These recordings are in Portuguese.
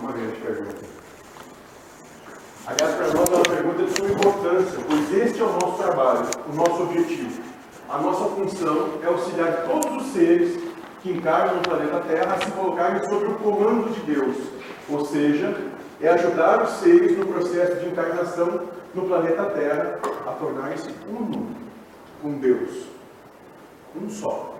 Uma grande pergunta. Aliás, para nós é uma pergunta de suma importância, pois este é o nosso trabalho, o nosso objetivo. A nossa função é auxiliar todos os seres que encarnam no planeta Terra a se colocarem sob o comando de Deus, ou seja, é ajudar os seres no processo de encarnação no planeta Terra a tornarem-se uno com Deus. Um só.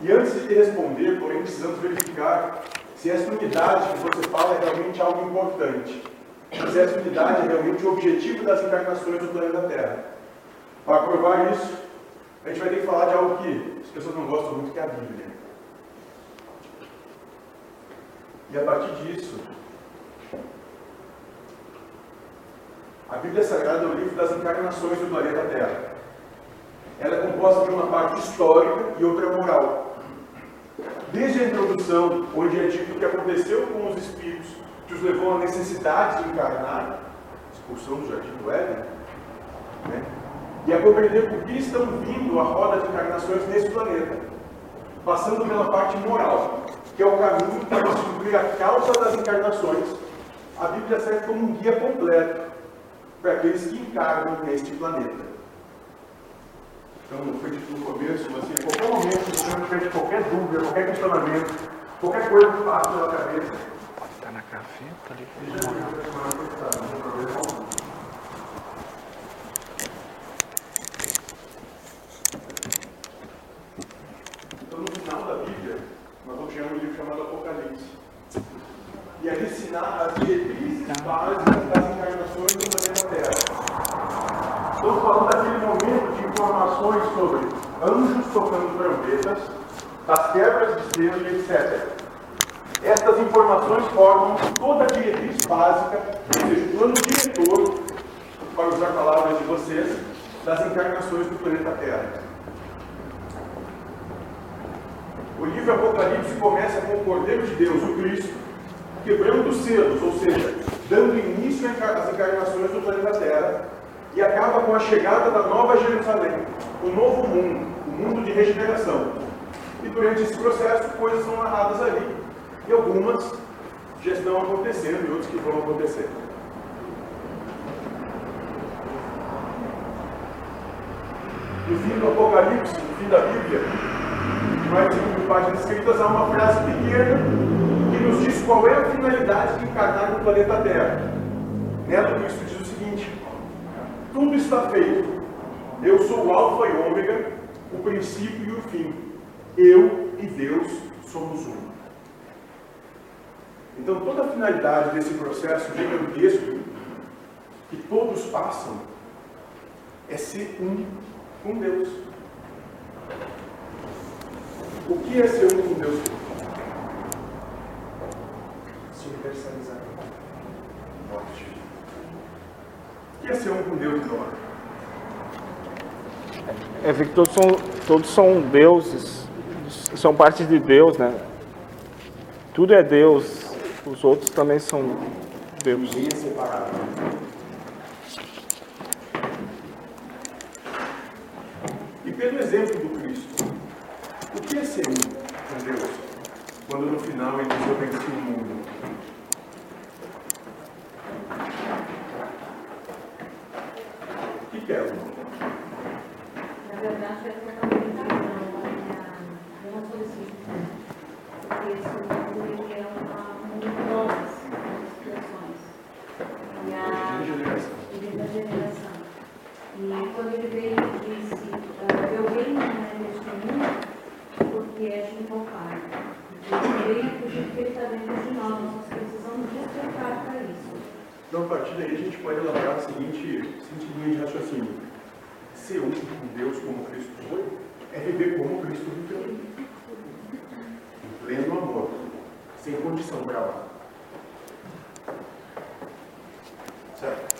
E antes de responder, porém, precisamos verificar se essa unidade que você fala é realmente algo importante. Se essa unidade é realmente o objetivo das encarnações do planeta Terra. Para provar isso, a gente vai ter que falar de algo que as pessoas não gostam muito, que é a Bíblia. E a partir disso, a Bíblia Sagrada é o livro das encarnações do planeta Terra. Ela é composta de uma parte histórica e outra moral. Desde a introdução, onde é dito o que aconteceu com os espíritos que os levou à necessidade de encarnar, expulsão do jardim do Éden, né? e a compreender por que estão vindo a roda de encarnações nesse planeta, passando pela parte moral, que é o caminho para descobrir a causa das encarnações, a Bíblia serve como um guia completo para aqueles que encarnam neste planeta. Então, foi dito no começo, mas assim, a qualquer momento, se você tiver qualquer dúvida, qualquer questionamento, qualquer coisa que passa pela cabeça. Está na gaveta ali. Deixa eu ver não tem problema algum. Então, no final da Bíblia, nós vamos chegar um livro chamado Apocalipse. E ali ensinar as diretrizes básicas das encarnações do planeta Terra. Estamos falando daquele momento informações sobre anjos tocando trombetas, das quebras de selo e etc. Estas informações formam toda a diretriz básica, ou seja, o plano diretor, para usar palavras de vocês, das encarnações do planeta Terra. O livro Apocalipse começa com o Cordeiro de Deus, o Cristo, quebrando os selos, ou seja, dando início às encarnações do planeta Terra, e acaba com a chegada da Nova Jerusalém, o novo mundo, o mundo de regeneração. E durante esse processo, coisas são narradas ali, e algumas já estão acontecendo e outras que vão acontecer. No fim do Apocalipse, no fim da Bíblia, mais de mil páginas escritas, há uma frase pequena que nos diz qual é a finalidade de encarnar no planeta Terra. Nela, Cristo diz tudo está feito. Eu sou o Alfa e Ômega, o princípio e o fim. Eu e Deus somos um. Então, toda a finalidade desse processo gigantesco que todos passam é ser um com Deus. O que é ser um com Deus? Se universalizar. Ótimo. Que é ser um com Deus, Dora? É ver que todos são, todos são deuses, são parte de Deus, né? Tudo é Deus, os outros também são Deus. Ninguém é separado. E pelo exemplo do Cristo, o que é ser um com Deus? Quando no final ele diz eu venci o mundo. O que que é um? Na verdade, é fundamental, eu não solicito. Porque esse mundo ele é uma mundo de novas situações. E a Regeneração. e da geração. E quando ele veio e disse, ah, eu venho né, neste mundo porque és meu pai. E eu venho porque ele está dentro de nós, nós precisamos despertar para isso. Então, a partir daí, a gente pode elaborar a seguinte, seguinte linha de raciocínio. Ser um com Deus como Cristo foi, é Em pleno amor, sem condição para lá. Certo?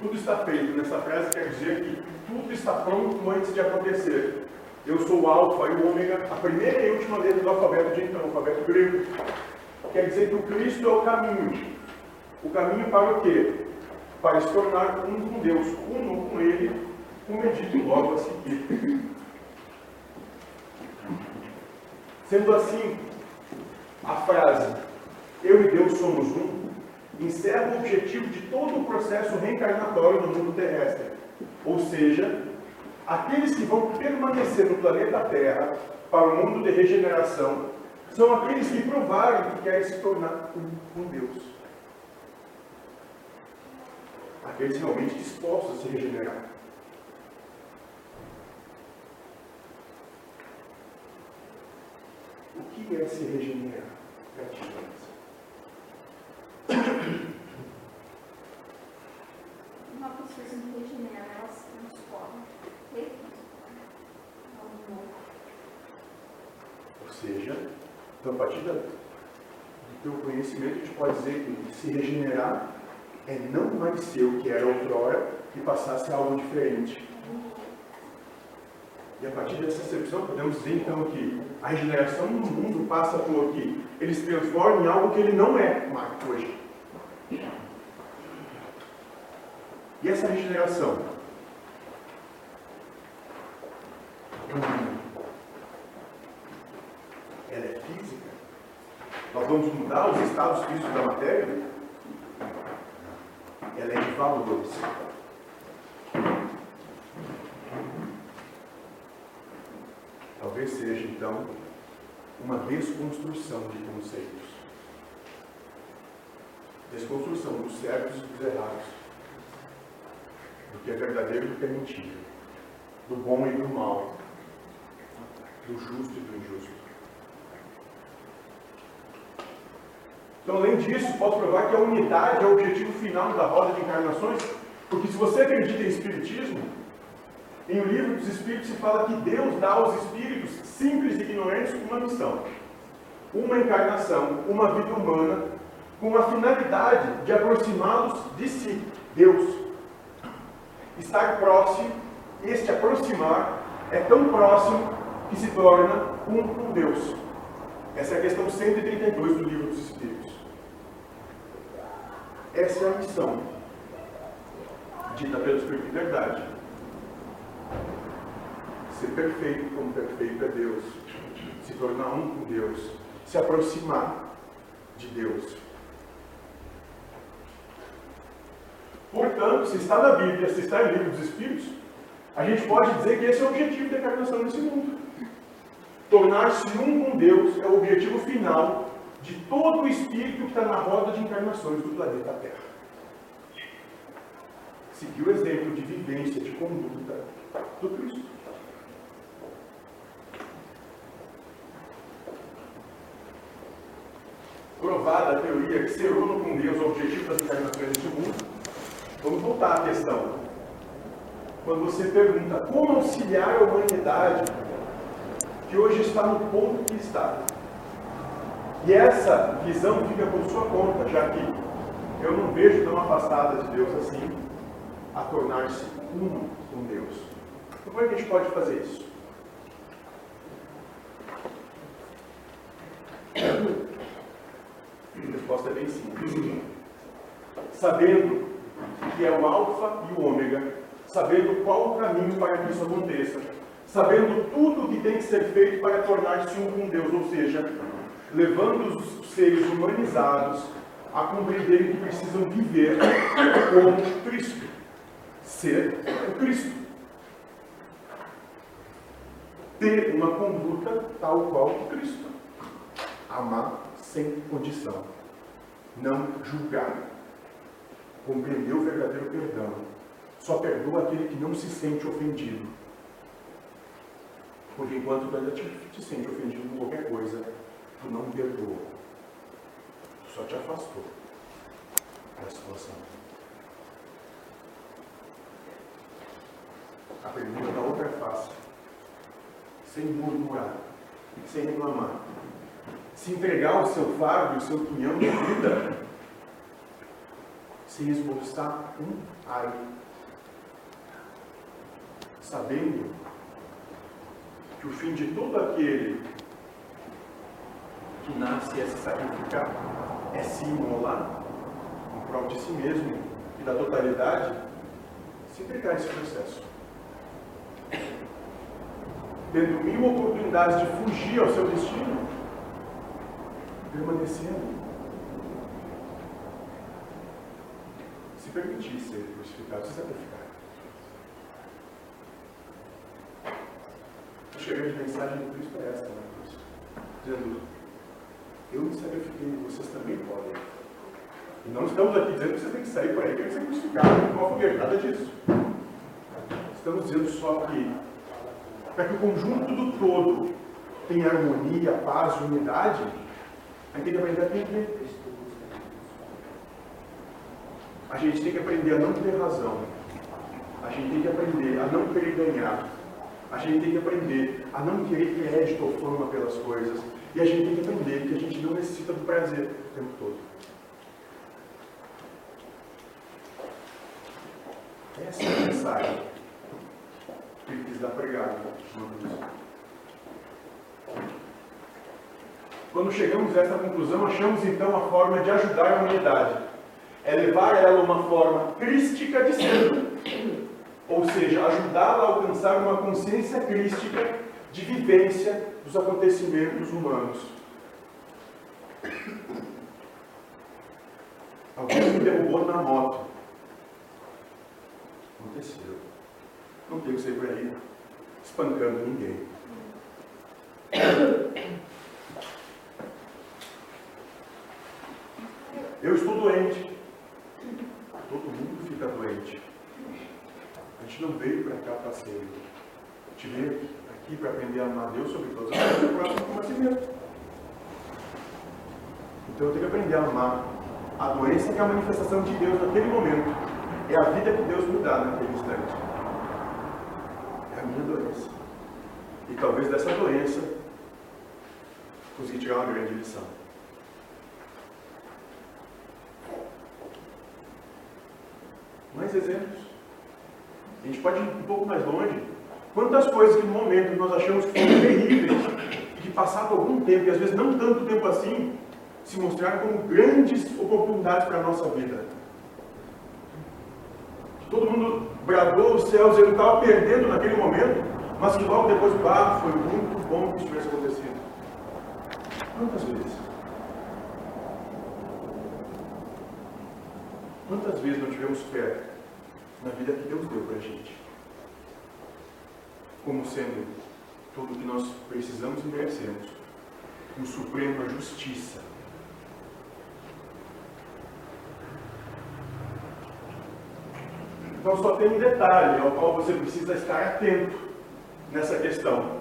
Tudo está feito. Nessa frase quer dizer que tudo está pronto antes de acontecer. Eu sou o alfa e o ômega, a primeira e última letra do alfabeto de então, alfabeto grego. Quer dizer que o Cristo é o caminho. O caminho para o quê? Para se tornar um com Deus, uno com Ele, como é dito logo a seguir. Sendo assim, a frase Eu e Deus somos um encerra o objetivo de todo o processo reencarnatório no mundo terrestre. Ou seja, aqueles que vão permanecer no planeta Terra para o mundo de regeneração são aqueles que provaram que querem se tornar um com Deus. Aqueles realmente dispostos a se regenerar. O que é se regenerar? Gratidão. Uma pessoa se regenera, ela se transforma. Ou seja, então, a partir do teu conhecimento, a gente pode dizer que se regenerar é não mais ser o que era outrora e passar a ser algo diferente. E a partir dessa percepção, podemos dizer então que a regeneração no mundo passa por que ele se transforma em algo que ele não é hoje. E essa regeneração? Ela é física? Nós vamos mudar os estados físicos da matéria? Valores. Talvez seja, então, uma desconstrução de conceitos. Desconstrução dos certos e dos errados. Do que é verdadeiro e do que é mentira. Do bom e do mal. Do justo e do injusto. Então, além disso, posso provar que a unidade é o objetivo final da roda de encarnações, porque se você acredita em Espiritismo, em O Livro dos Espíritos se fala que Deus dá aos espíritos simples e ignorantes uma missão, uma encarnação, uma vida humana, com a finalidade de aproximá-los de si, Deus. Estar próximo, este aproximar, é tão próximo que se torna um com Deus. Essa é a questão 132 do Livro dos Espíritos. Essa é a missão dita pelo Espírito de Verdade ser perfeito como perfeito é Deus, se tornar um com Deus, se aproximar de Deus. Portanto, se está na Bíblia, se está em livro dos Espíritos, a gente pode dizer que esse é o objetivo da encarnação nesse mundo. Tornar-se um com Deus é o objetivo final de todo o espírito que está na roda de encarnações do planeta Terra. Seguir o exemplo de vivência, de conduta do Cristo. Provada a teoria que ser uno com Deus é o objetivo das encarnações deste mundo, vamos voltar à questão. Quando você pergunta como auxiliar a humanidade que hoje está no ponto que está. E essa visão fica por sua conta, já que eu não vejo tão afastada de Deus assim a tornar-se uno com Deus. Como é que a gente pode fazer isso? A resposta é bem simples. Sabendo que é o alfa e o ômega, sabendo qual o caminho para que isso aconteça, sabendo tudo o que tem que ser feito para tornar-se um com Deus, ou seja, levando os seres humanizados a compreenderem que precisam viver como Cristo, ser o Cristo. Ter uma conduta tal qual o Cristo. Amar sem condição. Não julgar. Compreender o verdadeiro perdão. Só perdoa aquele que não se sente ofendido. Porque enquanto tu ainda te, te sente ofendido com qualquer coisa, tu não perdoa. Tu só te afastou da situação. A pergunta da outra é fácil. Sem murmurar, sem reclamar, se entregar o seu fardo, o seu punhão de vida, se esboçar um ai, sabendo que o fim de todo aquele nasce é se sacrificar, é se imolar em prol de si mesmo e da totalidade, se entregar esse processo. tendo mil oportunidades de fugir ao seu destino, permanecendo. Se permitir ser crucificado, se sacrificar. Acho que a grande mensagem de Cristo é esta na cruz. Dizendo, eu me sacrifiquei, vocês também podem. E não estamos aqui dizendo que você tem que sair por aí e ser crucificado, não fogueira, nada disso. Estamos dizendo só que, para que o conjunto do todo tenha harmonia, paz unidade, a gente tem que aprender a. A gente tem que aprender a não ter razão. A gente tem que aprender a não querer ganhar. A gente tem que aprender a não querer crédito ou fama pelas coisas. E a gente tem que aprender que a gente não necessita do prazer o tempo todo. Essa é a mensagem que ele quis dar pregado Quando chegamos a essa conclusão, achamos então a forma de ajudar a humanidade. É levar ela a uma forma crística de ser. Ou seja, ajudá-la a alcançar uma consciência crística de vivência dos acontecimentos humanos. Alguém me derrubou na moto. Aconteceu. Não tenho que sair por aí espancando ninguém. Eu estou doente. Todo mundo fica doente. A gente não veio para cá para ser. A gente veio aqui para aprender a amar Deus sobre todas as coisas, próximo como a si mesmo. Então eu tenho que aprender a amar a doença que é a manifestação de Deus naquele momento. É a vida que Deus me dá naquele instante. É a minha doença. E talvez dessa doença consegui tirar uma grande lição. Mais exemplos. A gente pode ir um pouco mais longe. Quantas coisas que no momento nós achamos que foram terríveis e que passado algum tempo, e às vezes não tanto tempo assim, se mostraram como grandes oportunidades para a nossa vida. Todo mundo bradou os céus, ele estava perdendo naquele momento, mas que logo depois, bah, foi muito bom que isso tivesse acontecido. Quantas vezes? Quantas vezes não tivemos fé na vida que Deus deu para a gente? Como sendo tudo o que nós precisamos e merecemos. Um suprema justiça. Então só tem um detalhe ao qual você precisa estar atento nessa questão.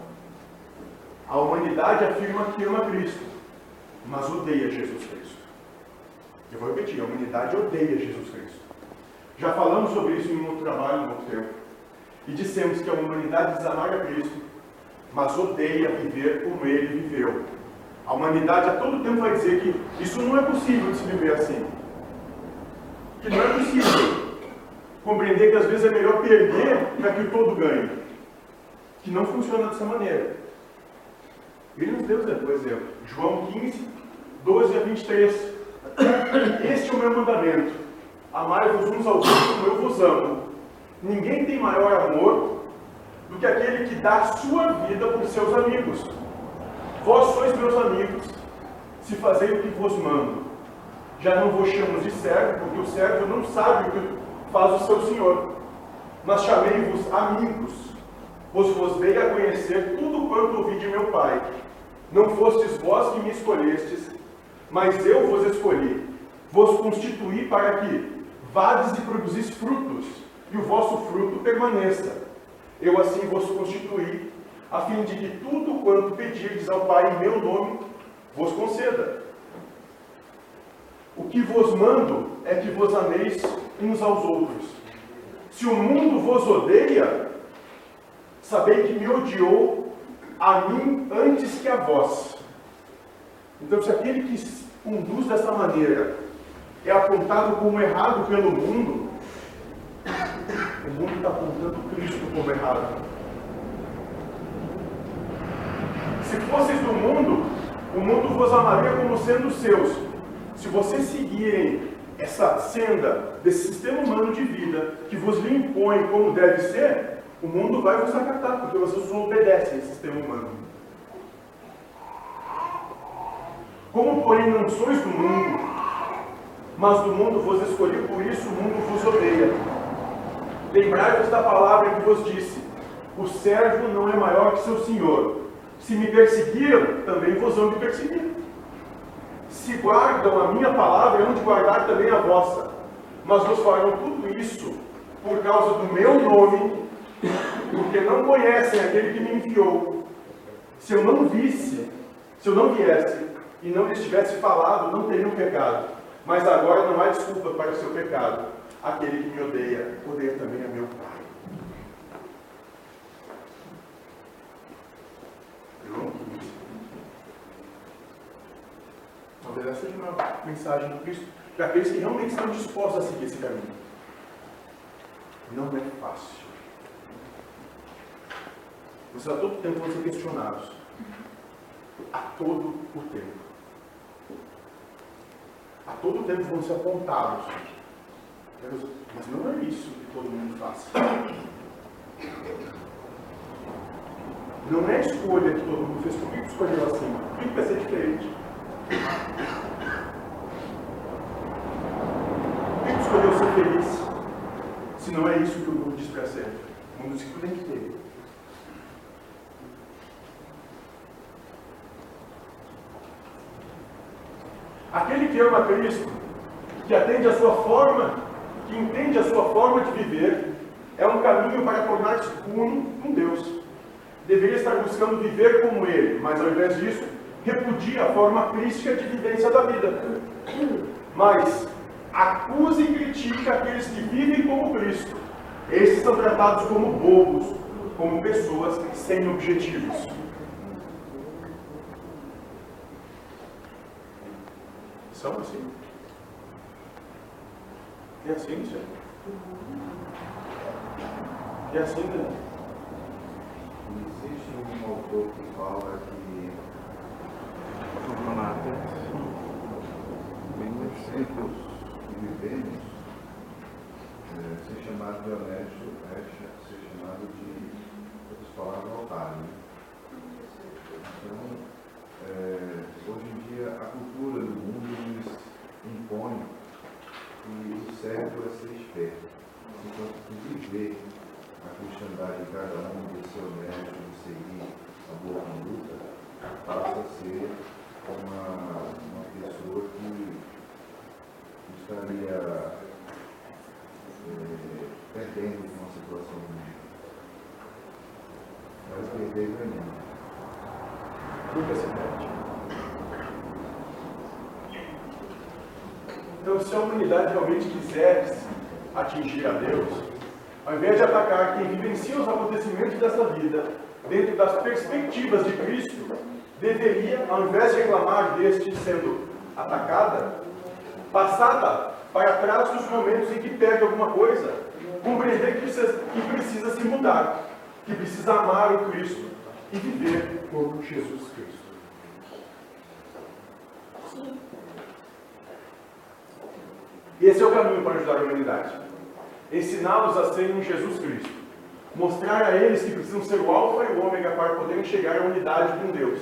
A humanidade afirma que ama Cristo, mas odeia Jesus Cristo. Eu vou repetir, a humanidade odeia Jesus Cristo. Já falamos sobre isso em um outro trabalho, em outro tempo. E dissemos que a humanidade desamarga Cristo, mas odeia viver como ele viveu. A humanidade a todo tempo vai dizer que isso não é possível de se viver assim. Que não é possível compreender que às vezes é melhor perder para que o todo ganhe. Que não funciona dessa maneira. Ele nos deu o exemplo. João 15, 12 a 23. Este é o meu mandamento. Amai-vos uns aos outros como eu vos amo. Ninguém tem maior amor do que aquele que dá a sua vida por seus amigos. Vós sois meus amigos, se fazei o que vos mando. Já não vos chamo de servo, porque o servo não sabe o que faz o seu senhor. Mas chamei-vos amigos, pois vos dei a conhecer tudo quanto ouvi de meu Pai. Não fostes vós que me escolhestes, mas eu vos escolhi, vos constituí para que vades e produzis frutos, e o vosso fruto permaneça. Eu assim vos constituí, a fim de que tudo quanto pedirdes ao Pai em meu nome, vos conceda. O que vos mando é que vos ameis uns aos outros. Se o mundo vos odeia, sabei que me odiou a mim antes que a vós. Então, se aquele que conduz dessa maneira é apontado como errado pelo mundo, o mundo está apontando Cristo como errado. Se fosseis do mundo, o mundo vos amaria como sendo seus. Se vocês seguirem essa senda desse sistema humano de vida que vos lhe impõe como deve ser, O mundo vai vos acatar, porque vocês obedecem esse sistema humano. Como, porém, não sois do mundo, mas do mundo vos escolhi, por isso o mundo vos odeia. Lembrai-vos da palavra que vos disse: O servo não é maior que seu senhor. Se me perseguiram, também vos vão me perseguir. Se guardam a minha palavra, hão de guardar também a vossa. Mas vos farão tudo isso por causa do meu nome, porque não conhecem aquele que me enviou. Se eu não visse, se eu não viesse e não lhes tivesse falado, não teriam pecado. Mas agora não há desculpa para o seu pecado. Aquele que me odeia, odeia também a meu Pai. João 15. Talvez essa seja uma mensagem do Cristo para aqueles que realmente estão dispostos a seguir esse caminho. Não é fácil. Você a todo tempo vão ser questionados. A todo o tempo. A todo tempo vão ser apontados. Mas não é isso que todo mundo faz. Não é a escolha que todo mundo fez. Por que escolheu assim? Por que vai ser diferente? Por que escolheu ser feliz? Se não é isso que o mundo diz para ser. O mundo diz que tem que ter. Aquele que ama Cristo, que atende a sua forma, que entende a sua forma de viver, é um caminho para tornar-se uno com Deus. Deveria estar buscando viver como Ele, mas ao invés disso, repudia a forma crística de vivência da vida. Mas acusa e critica aqueles que vivem como Cristo. Esses são tratados como bobos, como pessoas sem objetivos. São assim. É assim, senhor. É assim, né? Existe um autor que fala que os tempos que vivemos, é, ser chamado de honesto é ser chamado de, outras palavras, otário. Né? Então, é, hoje em dia, a cultura do mundo certo é ser esperto, enquanto que viver a cristandade de cada um, de ser honesto, de seguir a boa conduta, passa a ser uma, uma pessoa que estaria é, perdendo uma situação ruim. Mas perder ganhando. Nunca se Então, se a humanidade realmente quisesse atingir a Deus, ao invés de atacar quem vivencia os acontecimentos dessa vida dentro das perspectivas de Cristo, deveria, ao invés de reclamar deste sendo atacada, passada para trás dos momentos em que perde alguma coisa, compreender que precisa, que precisa se mudar, que precisa amar o Cristo e viver como Jesus Cristo. O caminho para ajudar a humanidade. Ensiná-los a serem um Jesus Cristo. Mostrar a eles que precisam ser o alfa e o ômega para poderem chegar à unidade com Deus.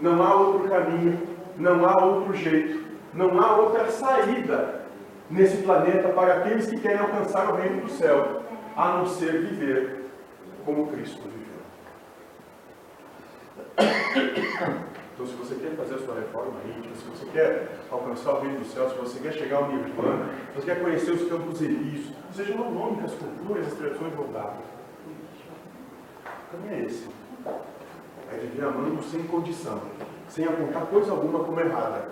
Não há outro caminho, não há outro jeito, não há outra saída nesse planeta para aqueles que querem alcançar o reino do céu, a não ser viver como Cristo viveu. Então, se você quer fazer a sua reforma íntima, se você quer alcançar o reino do céu, se você quer chegar ao nirvana, se você quer conhecer os campos elíseos, seja o nome que as culturas, as tradições dar. O caminho é esse. É viver amando sem condição, sem apontar coisa alguma como errada.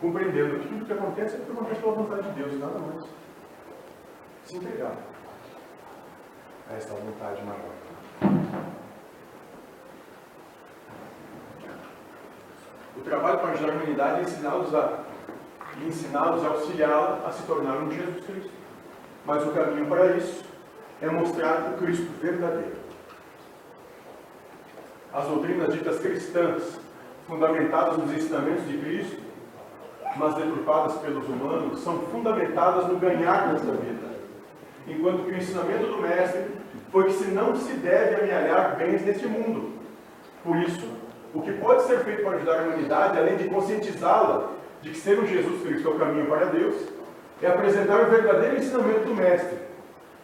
Compreendendo que tudo que acontece é porque acontece pela vontade de Deus, nada mais. Se entregar a essa vontade maior. O trabalho para ajudar a humanidade é ensiná-los a ensiná-los a auxiliá-la a se tornar um Jesus Cristo. Mas o caminho para isso é mostrar o Cristo verdadeiro. As doutrinas ditas cristãs, fundamentadas nos ensinamentos de Cristo, mas deturpadas pelos humanos, são fundamentadas no ganhar nessa vida. Enquanto que o ensinamento do Mestre foi que se não se deve amealhar bens neste mundo. Por isso, o que pode ser feito para ajudar a humanidade, além de conscientizá-la de que ser um Jesus Cristo é o caminho para Deus, é apresentar o verdadeiro ensinamento do Mestre.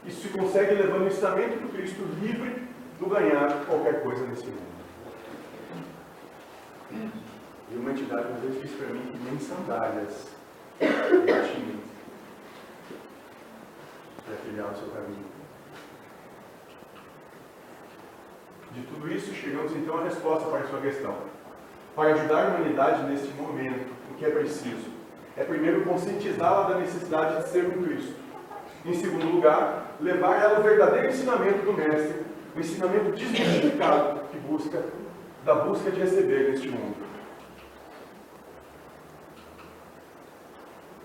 Isso se consegue levando o ensinamento do Cristo livre do ganhar qualquer coisa nesse mundo. E uma entidade uma vez disse para mim que nem sandálias tinha para trilhar o seu caminho. De tudo isso, chegamos então à resposta para a sua questão. Para ajudar a humanidade neste momento, o que é preciso? É primeiro conscientizá-la da necessidade de ser um Cristo. Em segundo lugar, levar ela o verdadeiro ensinamento do Mestre, o ensinamento desmistificado que busca, da busca de receber neste mundo.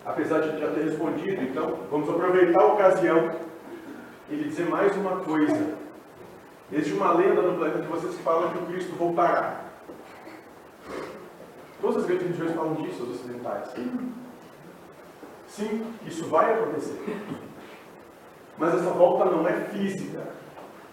apesar de já ter respondido, então vamos aproveitar a ocasião e lhe dizer mais uma coisa. Existe uma lenda no planeta de vocês que fala que o Cristo voltará. Todas as grandes religiões falam disso, os ocidentais. Sim, isso vai acontecer. Mas essa volta não é física.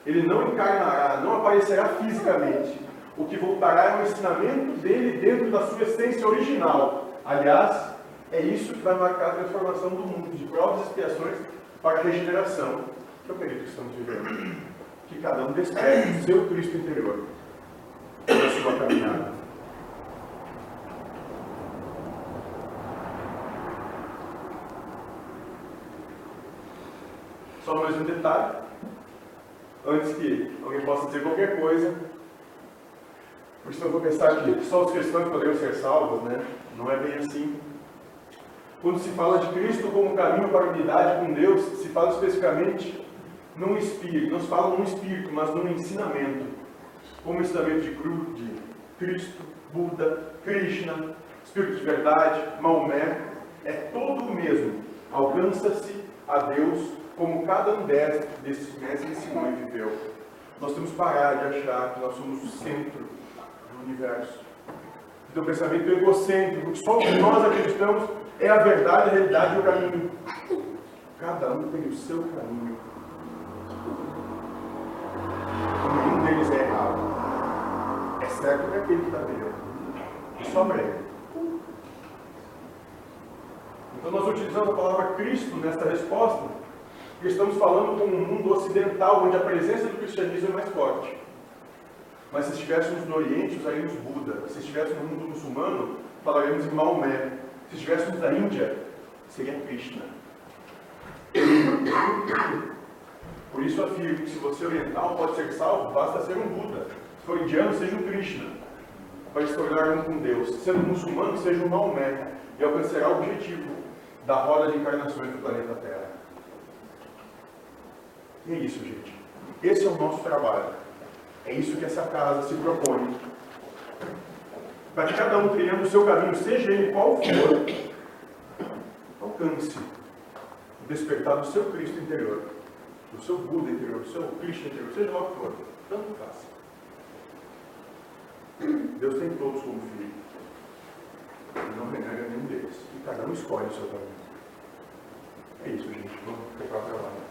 Ele não encarnará, não aparecerá fisicamente. O que voltará é o ensinamento dele dentro da sua essência original. Aliás, é isso que vai marcar a transformação do mundo, de provas e expiações para a regeneração, que é o período que estamos vivendo. Que cada um desperte o seu Cristo interior na sua caminhada. Só mais um detalhe, antes que alguém possa dizer qualquer coisa, por isso eu vou pensar que só os cristãos poderiam ser salvos, né? Não é bem assim. Quando se fala de Cristo como caminho para a unidade com Deus, se fala especificamente num espírito, não se fala num espírito, mas num ensinamento. Como ensinamento de, Cru, de Cristo, Buda, Krishna, Espírito de Verdade, Maomé, é todo o mesmo. Alcança-se a Deus como cada um desses mestres ensinou e viveu. Nós temos que parar de achar que nós somos o centro do universo. Então, o pensamento egocêntrico, só o que nós acreditamos é a verdade, a realidade e o caminho. Cada um tem o seu caminho. Nenhum deles é errado. Certo que aquele que está vendo. E só breve. Então nós utilizamos a palavra Cristo nesta resposta, porque estamos falando com um mundo ocidental, onde a presença do cristianismo é mais forte. Mas se estivéssemos no Oriente, usaríamos Buda. Se estivéssemos no mundo muçulmano, falaremos em Maomé. Se estivéssemos na Índia, seria Krishna. Por isso afirmo que se você é oriental pode ser salvo, basta ser um Buda. Se for indiano, seja um Krishna. Para se tornar um com Deus. Sendo muçulmano, seja um Maomé. E alcançará o objetivo da roda de encarnações do planeta Terra. E é isso, gente. Esse é o nosso trabalho. É isso que essa casa se propõe para que cada um trilhando o seu caminho, seja ele qual for, alcance o despertar do seu Cristo interior, do seu Buda interior, do seu Cristo interior, seja lá o que for, tanto faz. Deus tem todos como filho. Ele não renega nenhum deles. E cada um escolhe o seu caminho. É isso, gente. Vamos preparar o trabalho.